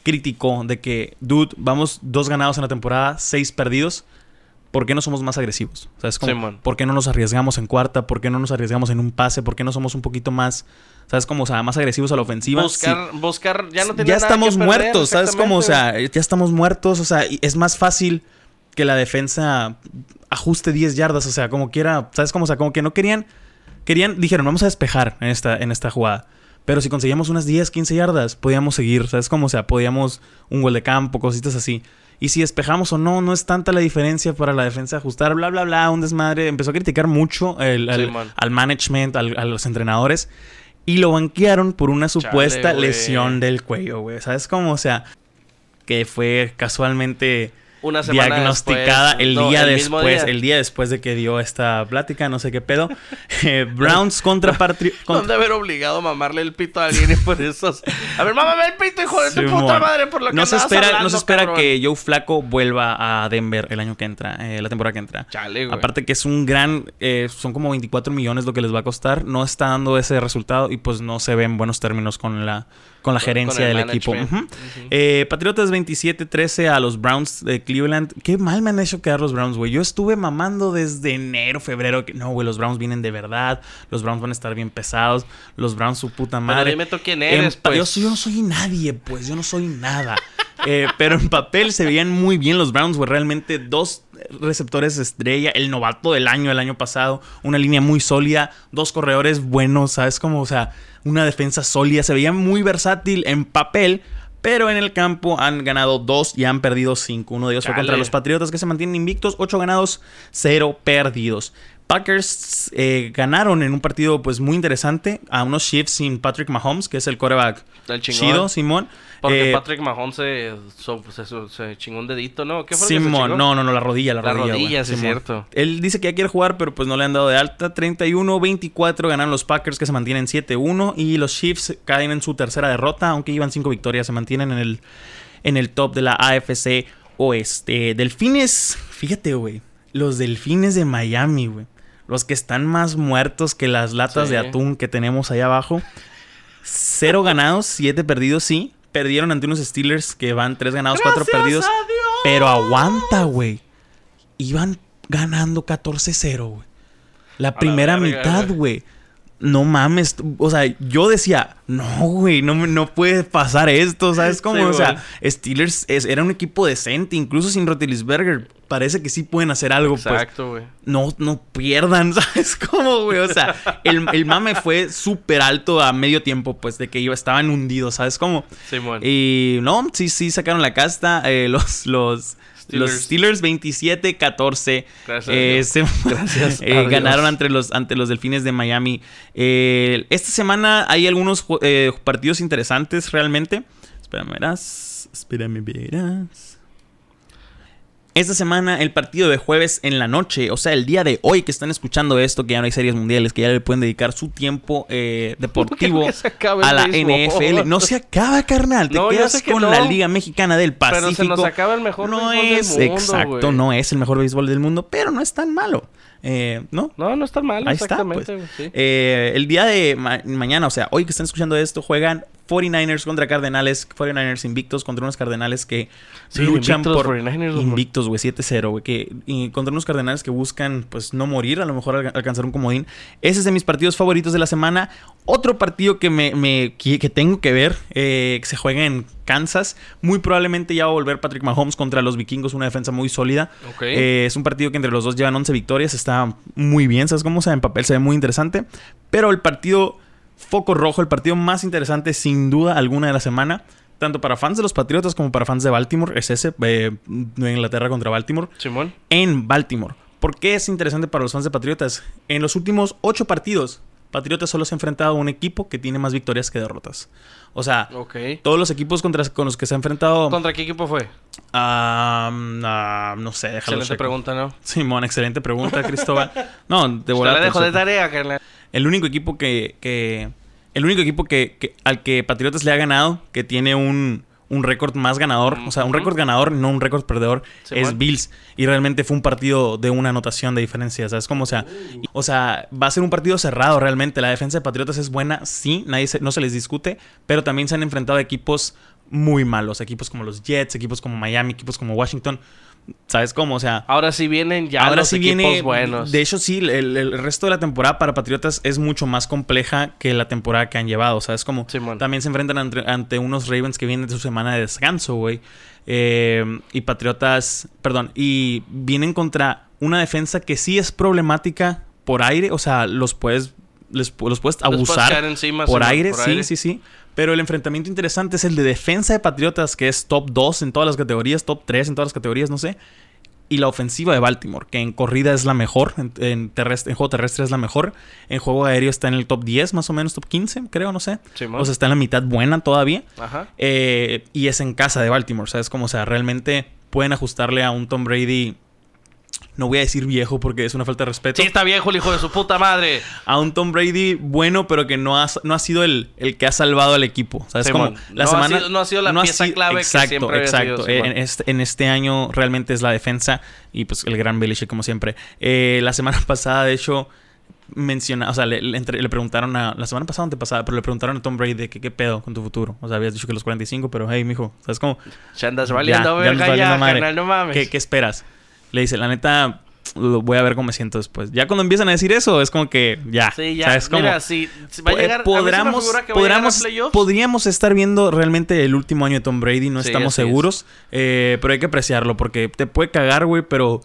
criticó de que, dude, vamos dos ganados en la temporada, seis perdidos. ¿Por qué no somos más agresivos? O sea, es como. ¿por qué no nos arriesgamos en cuarta? ¿Por qué no nos arriesgamos en un pase? ¿Por qué no somos un poquito más, ¿sabes? Como, o sea, más agresivos a la ofensiva? buscar, buscar, ya no tiene ya estamos que perder, muertos, ¿sabes cómo? O sea, ya estamos muertos, o sea, y es más fácil que la defensa ajuste 10 yardas, o sea, como quiera, ¿sabes cómo? O sea, como que no querían, querían, dijeron, vamos a despejar en esta, en esta jugada. Pero si conseguíamos unas 10, 15 yardas, podíamos seguir, ¿sabes cómo? O sea, podíamos un gol de campo, cositas así. Y si despejamos o no, no es tanta la diferencia para la defensa ajustar, bla, bla, bla, un desmadre. Empezó a criticar mucho el- al, management, al- a los entrenadores. Y lo banquearon por una supuesta lesión del cuello, güey. ¿Sabes cómo? O sea, que fue casualmente Una semana diagnosticada después, el no, día el después, día. el día después de que dio esta plática, no sé qué pedo. Eh, Browns contra Patriots. De haber obligado a mamarle el pito a alguien y por eso. A ver, mámame el pito, hijo de tu puta madre, por lo que no se espera, hablando, no se espera cabrón. que Joe Flaco vuelva a Denver el año que entra, eh, la temporada que entra. Chale, güey. Aparte que es un gran, eh, son como 24 millones lo que les va a costar, no está dando ese resultado y pues no se ve en buenos términos con la, con la gerencia con del equipo. Eh, Patriotas 27-13 a los Browns de Cleveland. Qué mal me han hecho quedar los Browns, güey. Yo estuve mamando desde enero, febrero. Que, no, güey, los Browns vienen de verdad. Los Browns van a estar bien pesados. Los Browns, su puta Pero madre. dime tú quién eres, En pues. yo, soy- yo no soy nadie, pues. Yo no soy nada. Eh, pero en papel se veían muy bien los Browns, güey. Realmente dos receptores estrella. El novato del año, el año pasado. Una línea muy sólida. Dos corredores buenos, ¿sabes? Como, o sea, una defensa sólida. Se veía muy versátil en papel. Pero en el campo han ganado dos y han perdido cinco. Uno de ellos fue contra los Patriotas que se mantienen invictos. Ocho ganados, cero perdidos. Packers eh, ganaron en un partido pues muy interesante a unos Chiefs sin Patrick Mahomes, que es el coreback El chido, Simón. Porque Eh, Patrick Mahomes se, so- se, se- se chingó un dedito, ¿no? ¿Qué fue lo que se Simón, no, no, no, la rodilla, la, La rodilla. rodilla, güey, sí es cierto. Él dice que ya quiere jugar, pero pues no le han dado de alta. 31-24 ganaron los Packers que se mantienen 7-1 y los Chiefs caen en su tercera derrota, aunque llevan 5 victorias, se mantienen en el, en el top de la AFC Oeste. Delfines, fíjate, güey, los Delfines de Miami, güey. Los que están más muertos que las latas Sí. de atún que tenemos ahí abajo. Cero ganados, siete perdidos, sí. Perdieron ante unos Steelers que van tres ganados, cuatro perdidos. Pero aguanta, güey. Iban ganando 14-0, güey. La primera mitad, güey. No mames, o sea, yo decía, no, güey, no, no puede pasar esto, ¿sabes cómo? o sea, Steelers era un equipo decente, incluso sin Rotilisberger, parece que sí pueden hacer algo, pues. Exacto, güey. No, no pierdan, ¿sabes cómo, güey? O sea, el, mame fue súper alto a medio tiempo, pues, de que iba, estaban hundidos, ¿sabes cómo? Sí, bueno. Y no, sí, sí sacaron la casta, eh, los, los los Steelers 27-14. Gracias. Eh, ganaron ante los, ante los Delfines de Miami. Eh, esta semana hay algunos eh, partidos interesantes realmente. Espérame, verás. Espérame, verás. Esta semana el partido de jueves en la noche, o sea, el día de hoy que están escuchando esto, que ya no hay series mundiales, que ya le pueden dedicar su tiempo eh, deportivo a la NFL. No se acaba, carnal. Te quedas con la Liga Mexicana del Pacífico. Pero se nos acaba el mejor no es, del mundo, Exacto, no es el mejor béisbol del mundo, pero no es tan malo. Eh, ¿No? No, no es tan malo, exactamente. Está, pues. eh, el día de mañana, o sea, hoy que están escuchando esto, juegan 49ers contra Cardenales, 49ers invictos contra unos Cardenales que luchan por invictos, güey, 7-0, güey, que y contra unos Cardenales que buscan pues no morir, a lo mejor alcanzar un comodín. Ese es de mis partidos favoritos de la semana. Otro partido que me, que, tengo que ver, eh, que se juega en Kansas, muy probablemente ya va a volver Patrick Mahomes contra los Vikingos, una defensa muy sólida. Eh, es un partido que entre los dos llevan 11 victorias, está muy bien, ¿sabes cómo? O sea, en papel se ve muy interesante, pero el partido foco rojo, el partido más interesante sin duda alguna de la semana. Tanto para fans de los Patriotas como para fans de Baltimore. Es ese, eh, Inglaterra contra Baltimore. Simón. En Baltimore. ¿Por qué es interesante para los fans de Patriotas? En los últimos ocho partidos, Patriotas solo se ha enfrentado a un equipo que tiene más victorias que derrotas. O sea, todos los equipos contra, con los que se ha enfrentado. ¿Contra qué equipo fue? Ah, no sé, déjalo. Excelente pregunta, ¿no? Simón, excelente pregunta, Cristóbal. no, de volar. dejo de tarea, Carla el único equipo que, el único equipo que, al que Patriotas le ha ganado, que tiene un, un récord más ganador, o sea, un récord ganador, no un récord perdedor, es Bills. Y realmente fue un partido de una anotación de diferencia, ¿sabes? Como, o sea, o sea, va a ser un partido cerrado realmente. La defensa de Patriotas es buena, sí, nadie no se les discute, pero también se han enfrentado a equipos muy malos, equipos como los Jets, equipos como Miami, equipos como Washington. ¿Sabes cómo? O sea. Ahora sí vienen ya ahora los sí equipos viene, buenos. De hecho, sí, el, resto de la temporada para Patriotas es mucho más compleja que la temporada que han llevado. ¿Sabes cómo? También se enfrentan ante, unos Ravens que vienen de su semana de descanso, güey. Eh, y Patriotas. Perdón. Y vienen contra una defensa que sí es problemática por aire. O sea, los puedes. los puedes abusar por, aire, sí, sí, sí. Pero el enfrentamiento interesante es el de defensa de Patriotas, que es top 2 en todas las categorías, top 3 en todas las categorías, no sé. Y la ofensiva de Baltimore, que en corrida es la mejor, en, terrestre, en juego terrestre es la mejor, en juego aéreo está en el top 10, más o menos, top 15, creo, no sé. o sea, está en la mitad buena todavía. Ajá. Eh, y es en casa de Baltimore, ¿sabes? Como, o sea, realmente pueden ajustarle a un Tom Brady no voy a decir viejo porque es una falta de respeto. Sí, está viejo el hijo de su puta madre. A un Tom Brady bueno, pero que no ha, no ha sido el, el que ha salvado al equipo. ¿Sabes cómo? La no semana. Ha sido, no ha sido la pieza clave exacto, que siempre Exacto, en, este, en este año realmente es la defensa y pues el gran Belichick, como siempre. Eh, la semana pasada, de hecho menciona, o sea, le, le, preguntaron a, la semana pasada pero le preguntaron a Tom Brady de que qué pedo con tu futuro. O sea, habías dicho que los 45, pero hey, mijo, ¿sabes cómo? Ya andas valiendo verga ya, ya, no mames. ¿Qué, ¿Qué esperas? Le dice, la neta, voy a ver cómo me siento después. Ya cuando empiezan a decir eso, es como que ya. Sí, ya. Mira, si, va a llegar, podríamos, podríamos estar viendo realmente el último año de Tom Brady, no estamos seguros. Eh, pero hay que apreciarlo porque te puede cagar, güey, pero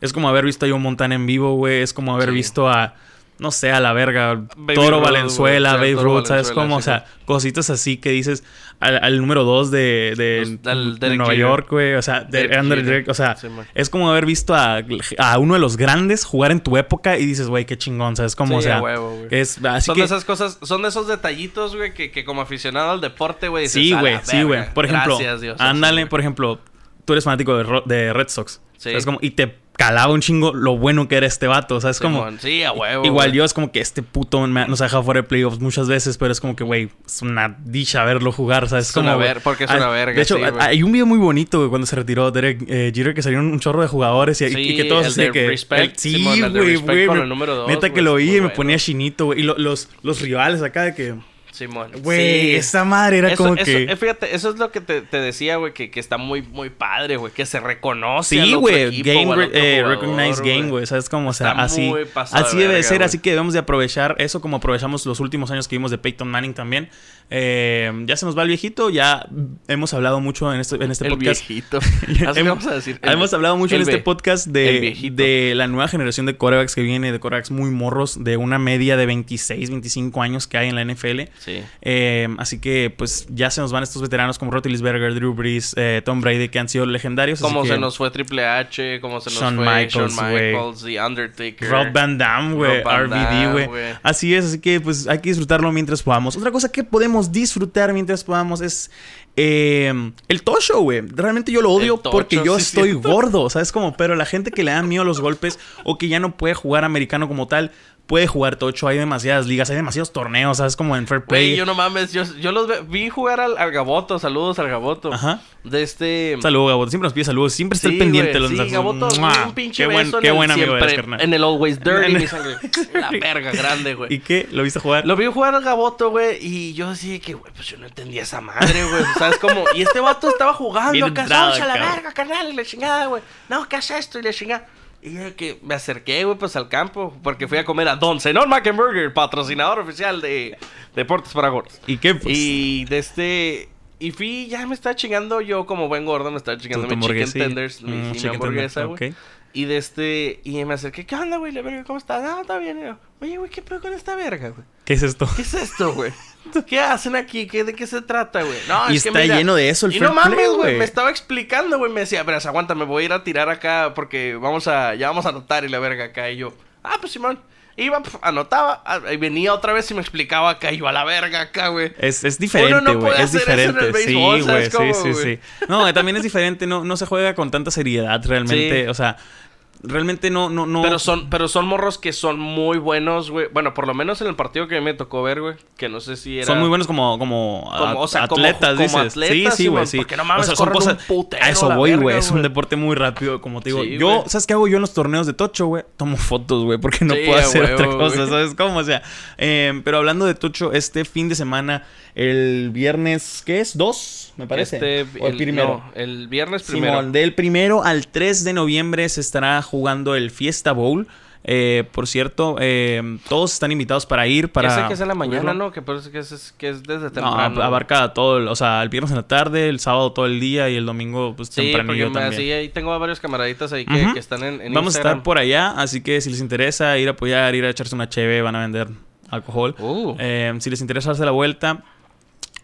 es como haber visto a Joe Montana en vivo, güey. Es como haber visto a no sé, a la verga, Toro Valenzuela, Babe Ruth, ¿sabes cómo? o sea, cositas así que dices al, número 2 de, de, Nueva York, güey, o sea, de Andre o sea, es como haber visto a, a, uno de los grandes jugar en tu época y dices, güey, qué chingón, ¿sabes cómo? o sea, es así son de esas cosas, son de esos detallitos, güey, que, que como aficionado al deporte, güey, Sí, güey, sí, güey. Por ejemplo, ándale, por ejemplo, tú eres fanático de, de Red Sox. Sí. Es como, y te calaba un chingo lo bueno que era este vato. O sea, es como. Sí, a huevo. Igual yo es como que este puto nos ha dejado fuera de playoffs muchas veces, pero es como que, güey, es una dicha verlo jugar. ¿sabes? Es como, una ver, porque es una verga. De hecho, hay un video muy bonito, güey, cuando se retiró Derek eh, Jeter, que salieron un chorro de jugadores y, y que todos así que. Respect, sí, güey, güey. Neta que lo vi y me ponía chinito, güey. Y los, los rivales acá de que. Simón. Güey, Sí. esa madre era Eso, como eso- que... eh, fíjate, eso es lo que te, te decía, güey, que, que está muy, muy padre, güey, que se reconoce. Sí, otro güey, game, o re- eh, jugador, recognize game, güey. O sea, Está así, muy pasado así de debe de verga, ser, así que debemos de aprovechar eso como aprovechamos los últimos años que vimos de Peyton Manning también. Eh, ya se nos va el viejito, ya hemos hablado mucho en este, en este El podcast. viejito. Así Hemos, vamos a decir. El- hemos hablado mucho en este podcast de, de la nueva generación de corebacks que viene, de corebacks muy morros, de una media de 26, 25 años que hay en la NFL. Sí. Eh, así que, pues, ya se nos van estos veteranos como Roethlisberger, Drew Brees, eh, Tom Brady, que han sido legendarios. Como que- se nos fue Triple H, como se nos Shawn fue Michaels, Shawn. Michaels, The Undertaker. Rob Van Damme, güey. Damme, güey. Así es, así que pues hay que disfrutarlo mientras podamos. Otra cosa que podemos disfrutar mientras podamos es eh, el tocho, güey. Realmente yo lo odio tocho, porque yo sí, estoy cierto. gordo, ¿sabes cómo? Pero la gente que le da miedo a los golpes o que ya no puede jugar americano como tal, puede jugar tocho. Hay demasiadas ligas, hay demasiados torneos, ¿sabes? Como en Fair Play. Güey, yo no mames, yo, yo los ve- vi jugar al, al Gaboto, saludos al Gaboto. Ajá. De este... Saludos, Gabo. Siempre nos pide saludos. Siempre está Sí, el pendiente de los sí, Gaboto, un pinche Qué buen, beso qué el buen amigo eres, siempre- carnal. En el Always Dirty, mi sangre. La verga grande, güey. ¿Y qué? ¿Lo viste jugar? Lo vi jugar al Gaboto, güey, y yo así que, güey, pues yo no entendía esa madre, güey. ¿Sabes cómo? Y este vato estaba jugando, Bien acá, entrado, "Soncha, la verga, carnal, y la chingada, güey. No, ¿qué haces esto? Y la chingada. Y que me acerqué, güey, pues al campo, porque fui a comer a Don Zenón Mackenburger, patrocinador oficial de Deportes para Gordos. ¿Y qué? Pues, Y de este. Y fui, ya me estaba chingando yo como buen gordo, me estaba chingando Tu- tu mi chicken tenders, mi, Mm, chicken hamburguesa, güey. Y de este, y me acerqué, ¿qué onda, güey? La verga, ¿cómo estás? No, está bien. Yo, Oye, güey, ¿qué pedo con esta verga, güey? ¿Qué es esto? ¿Qué es esto, güey? ¿Qué hacen aquí? ¿Qué, ¿De qué se trata, güey? No, Y es que está mira- lleno de eso el Y no mames, güey. Me estaba explicando, güey. Me decía, verás, aguanta, me voy a ir a tirar acá porque vamos a, ya vamos a anotar y la verga acá. Y yo, ah, pues Simón. Iba, pf, anotaba, y venía otra vez y me explicaba acá. Y yo a la verga acá, güey. Es, es diferente, no güey. puede es diferente. sí, güey. ¿sabes Sí, sí, sí. No, también es diferente. No, no se juega con tanta seriedad realmente. Sí. O sea, realmente no, no, no. Pero son, pero son morros que son muy buenos, güey. Bueno, por lo menos en el partido que me tocó ver, güey. Que no sé si era. Son muy buenos como, como, Como, a- o sea, como- atletas, como dices. atletas, sí, sí, güey, sí. porque no mames, o sea, son corren un cosas. putero a eso voy, güey. Es un deporte muy rápido, como te digo. Sí, yo. ¿sabes qué hago yo en los torneos de Tocho, güey? Tomo fotos, güey, porque no Sí, puedo hacer otra cosa. ¿sabes cómo? O sea, eh, pero hablando de Tocho, este fin de semana, el viernes, ¿qué es? ¿Dos? Me parece. Este, o el, primero. no, el viernes primero. Simón, del primero al 3 de noviembre se estará jugando el Fiesta Bowl. Eh, por cierto, eh, todos están invitados para ir. Para Ese que es en la mañana. ¿no? Que parece que es, que es desde No, temprano. abarca todo, el- o sea, el viernes en la tarde, el sábado todo el día y el domingo pues Sí, tempranillo también. sí, ahí tengo a varios camaraditas ahí que, están en, en Vamos a estar por allá, así que si les interesa ir a apoyar, ir a echarse una cheve, van a vender alcohol. Uh. Eh, si les interesa darse la vuelta,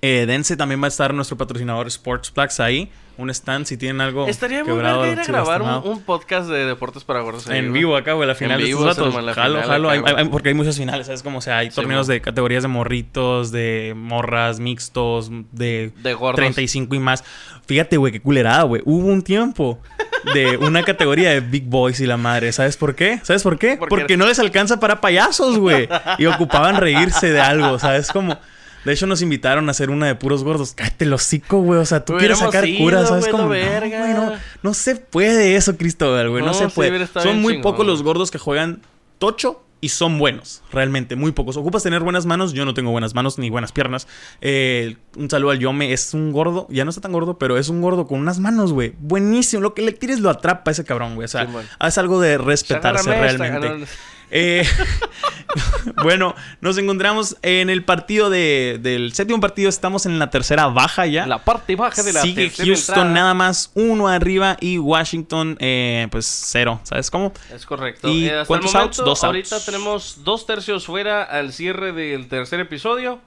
eh, dense también va a estar nuestro patrocinador Sportsplex ahí. Un stand si tienen algo Estaría muy quebrado, ir a grabar un, un podcast de deportes para gordos. ahí, En güey. vivo acá, güey, la final En de vivo, vatos. Jalo, final jalo. hay- hay- porque hay muchas finales, ¿sabes? Como, o sea, hay Sí, torneos de categorías de morritos, de morras, mixtos, de, De gordos. 35 y más. Fíjate, güey, qué culerada, güey. Hubo un tiempo de una categoría de big boys y la madre. ¿Sabes por qué? ¿Sabes por qué? ¿Por qué? Porque no les alcanza para payasos, güey. Y ocupaban reírse de algo, ¿sabes? Como... De hecho, nos invitaron a hacer una de puros gordos. Cállate el hocico, güey. O sea, tú quieres sacar ido, cura, ¿sabes? la no, güey, no, no se puede eso, Cristóbal, güey. No, No, se puede. Son muy chingón, pocos los gordos que juegan tocho y son buenos. Realmente, muy pocos. Ocupas tener buenas manos. Yo no tengo buenas manos ni buenas piernas. Eh, un saludo al Yome. Es un gordo. Ya no está tan gordo, pero es un gordo con unas manos, güey. Buenísimo. Lo que le tires lo atrapa a ese cabrón, güey. O sea, Sí, es algo de respetarse realmente. Eh, bueno, nos encontramos en el partido de, del séptimo partido. Estamos en la tercera baja ya. La parte baja de la Sigue Houston entrada. nada más uno arriba y Washington eh, pues cero. ¿Sabes cómo? Es correcto. ¿Y Eh, hasta cuántos el momento, outs? Dos ahorita outs. tenemos dos tercios fuera al cierre del tercer episodio.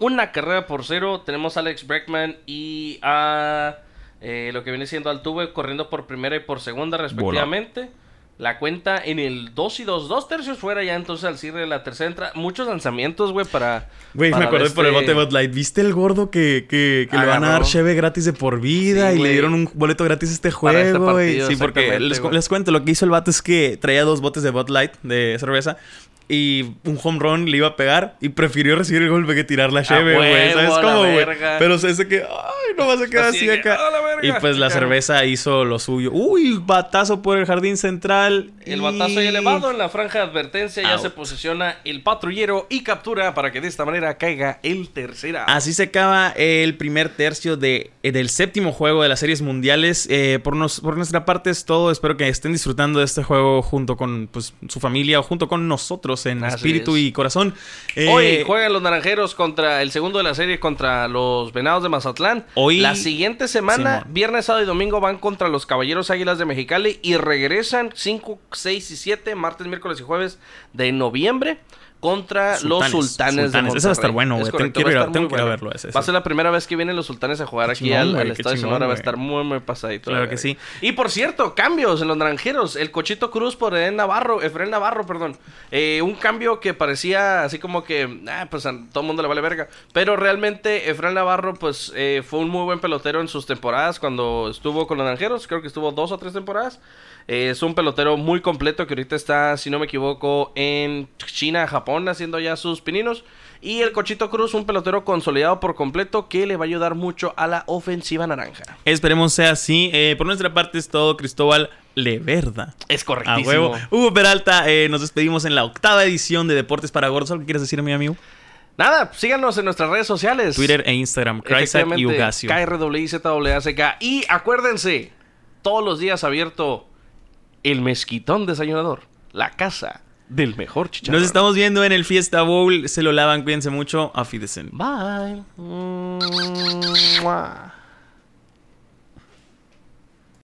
Una carrera por cero. Tenemos a Alex Breckman y a eh, lo que viene siendo Altuve corriendo por primera y por segunda respectivamente. La cuenta en el 2 y 2, dos tercios fuera ya entonces al cierre de la tercera entrada. Muchos lanzamientos, güey, para... Güey, me acordé por el este- bote de Bud Light. ¿Viste el gordo que, que, que le van a dar cheve gratis de por vida Sí, y le dieron un boleto gratis a este este juego, güey? partido, sí, porque les, cuento, lo que hizo el vato es que traía dos botes de Bud Light de cerveza y un home run le iba a pegar y prefirió recibir el golpe que tirar la cheve, güey. ¿Sabes cómo, güey? Pero se hace que, ay, no vas a quedar así, que, acá. "Ah, la verga". verga. Y pues la cerveza hizo lo suyo. Uy, batazo por el jardín central. El y- batazo y elevado en la franja de advertencia ya se posiciona el patrullero y captura para que de esta manera caiga el tercer out. Así se acaba el primer tercio de, eh, del séptimo juego de las series mundiales. Eh, por, nos- por nuestra parte es todo. Espero que estén disfrutando de este juego junto con pues, su familia o junto con nosotros en Así espíritu es. y corazón. Eh, Hoy juegan los naranjeros contra el segundo de la serie contra los venados de Mazatlán. Hoy- La siguiente semana, Simón. Viernes, sábado y domingo, van contra los caballeros águilas de Mexicali y regresan 5, 6 y 7, martes, miércoles y jueves de noviembre. Contra los Sultanes, sultanes, de. Ese va a estar bueno, güey. Tengo que ir a- tengo ir verlo ese, Va a ser la primera vez que vienen los sultanes a jugar aquí chingón, al, güey, al Estadio chingón, Sonora. Va a estar muy, muy pasadito. Claro la que sí. Y por cierto, cambios en los naranjeros. El Cochito Cruz por Efraín Navarro. Efraín Navarro, perdón. Eh, un cambio que parecía así como que, ah, pues a todo el mundo le vale verga. Pero realmente Efraín Navarro, pues eh, fue un muy buen pelotero en sus temporadas cuando estuvo con los naranjeros. Creo que estuvo dos o tres temporadas. Es un pelotero muy completo que ahorita está, si no me equivoco, en China, Japón, haciendo ya sus pininos. Y el Cochito Cruz, un pelotero consolidado por completo que le va a ayudar mucho a la ofensiva naranja. Esperemos sea así. Eh, por nuestra parte es todo, Cristóbal Leverda. Es A correctísimo. huevo. Hugo Peralta, eh, nos despedimos en la octava edición de Deportes para Gordos. ¿Algo que quieres decir, mi amigo? Nada, síganos en nuestras redes sociales. Twitter e Instagram, Kryzak y Ugacio. KRWIZWACK. Y acuérdense, todos los días abierto el mezquitón desayunador. La casa del mejor chicharrón. Nos estamos viendo en el Fiesta Bowl. Se lo lavan, cuídense mucho. Auf Wiedersehen. Bye. Mua.